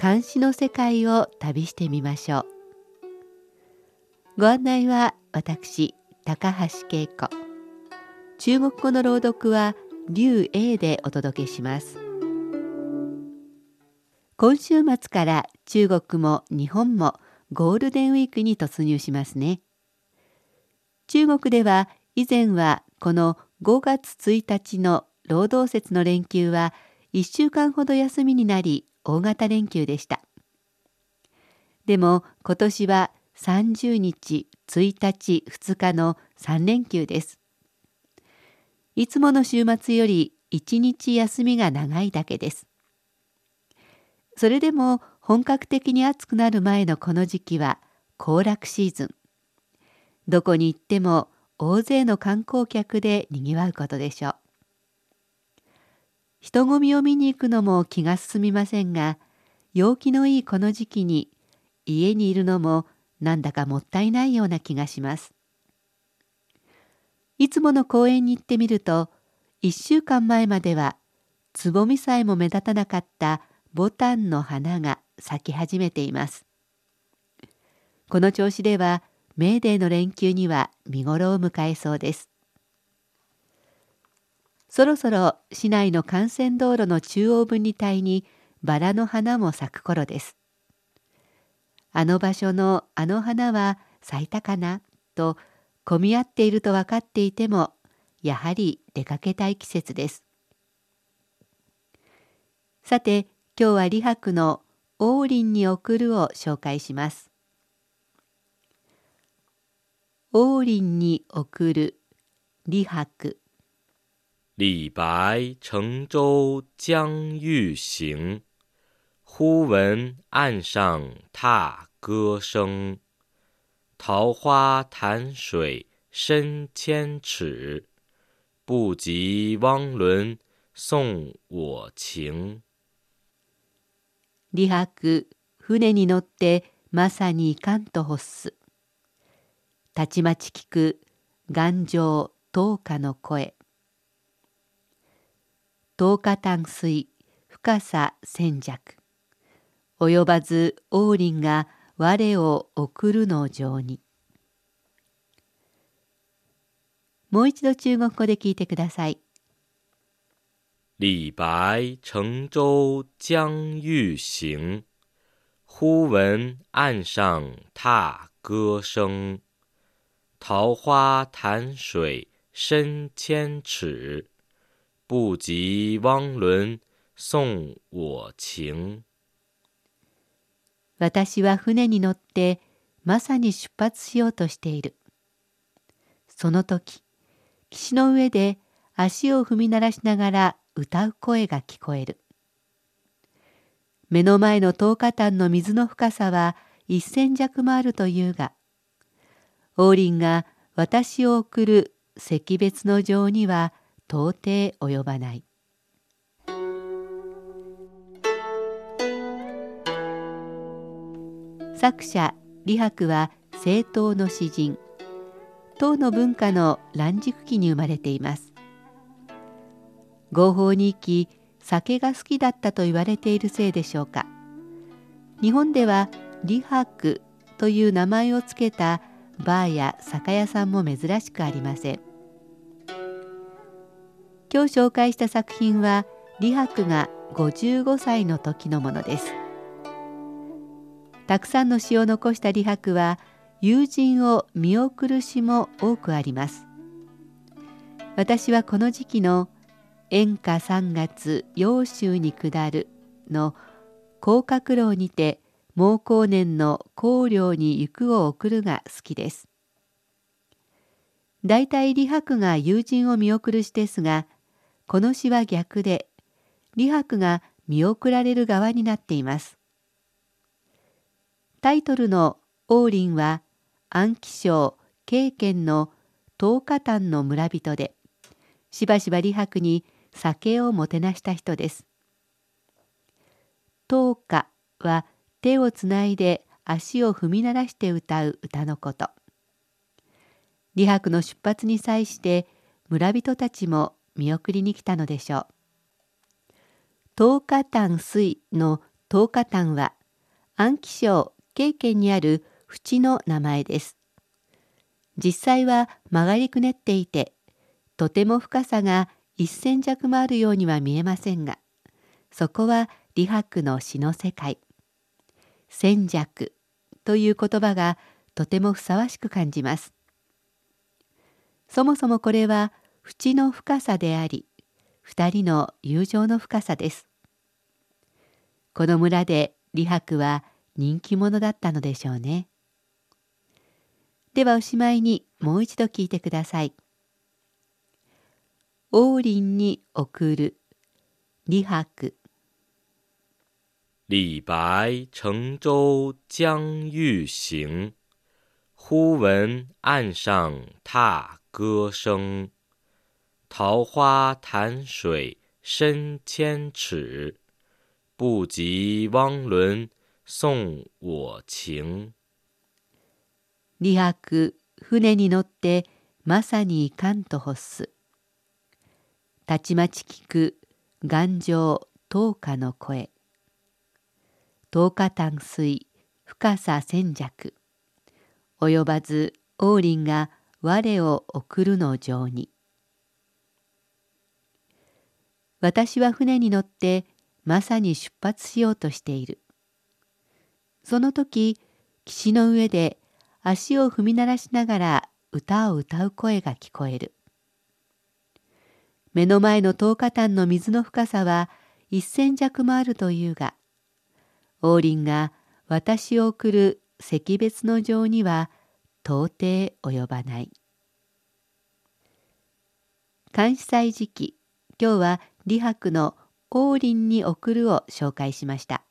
監視の世界を旅してみましょう。ご案内は私高橋恵子。中国語の朗読は劉英でお届けします。今週末から中国も日本もゴールデンウィークに突入しますね。中国では以前はこの5月1日の労働節の連休は1週間ほど休みになり大型連休でした。でも今年は30日1日2日の3連休です。いつもの週末より1日休みが長いだけです。それでも本格的に暑くなる前のこの時期は行楽シーズン。どこに行っても大勢の観光客でにぎわうことでしょう。人混みを見に行くのも気が進みませんが陽気のいいこの時期に家にいるのもなんだかもったいないような気がします。いつもの公園に行ってみると1週間前まではつぼみさえも目立たなかったボタンの花が咲き始めています。この調子ではメーデーの連休には見頃を迎えそうです。そろそろ市内の幹線道路の中央分離帯にバラの花も咲く頃です。あの場所のあの花は咲いたかなと混み合っていると分かっていてもやはり出かけたい季節です。さて今日は李白の王林に送るを紹介します。王林に送る李白。李白乘舟将欲行，忽闻岸上踏歌声。桃花潭水深千尺，不及汪伦送我情。李白船に乗ってまさにいかんと欲す。たちまち聞く頑丈灯火の声。 十日淡水深さ千尺。及ばず王林が我を送るの情に。もう一度中国語で聞いてください。李白乘舟将欲行。忽闻岸上踏歌声。桃花潭水深千尺。不及汪伦送我情。私は船に乗ってまさに出発しようとしている。その時、岸の上で足を踏み鳴らしながら歌う声が聞こえる。目の前の10日間の水の深さは一千弱もあるというが、王林が私を送る惜別の情には到底及ばない。作者李白は政党の詩人。唐の文化の乱熟期に生まれています。合法に生き酒が好きだったと言われているせいでしょうか。日本では李白という名前を付けたバーや酒屋さんも珍しくありません。今日紹介した作品は李白が55歳の時のものです。たくさんの詩を残した李白は友人を見送る詩も多くあります。私はこの時期の演歌三月揚州に下るの広角楼にて毛後年の光陵に行くを送るが好きです。大体李白が友人を見送る詩ですがこの詩は逆で李白が見送られる側になっていますタイトルの王林は安徽省慶県の東華丹の村人でしばしば李白に酒をもてなした人です。東華は手をつないで足を踏み鳴らして歌う歌のこと。李白の出発に際して村人たちも見送りに来たのでしょう。東華丹水の東華丹は安徽省慶県にある淵の名前です。実際は曲がりくねっていてとても深さが一千弱もあるようには見えませんがそこは李白の詩の世界千弱という言葉がとてもふさわしく感じますそもそもこれは淵の深さであり二人の友情の深さです。この村で李白は人気者だったのでしょうね。ではおしまいにもう一度聞いてください。王林に送る李白。李白乘舟将欲行，忽闻岸上踏歌声。桃花潭水深千尺，不及汪伦送我情。李白船に乗ってまさにいかんと欲す。たちまち聞く頑丈灯火の声。十日淡水深さ千尺及ばず王林が我を送るの情に私は船に乗ってまさに出発しようとしているその時岸の上で足を踏み鳴らしながら歌を歌う声が聞こえる目の前の十日間の水の深さは一千弱もあるというが王林が私を送る惜別の情には到底及ばない。監視祭時期今日は李白の王林に送るを紹介しました。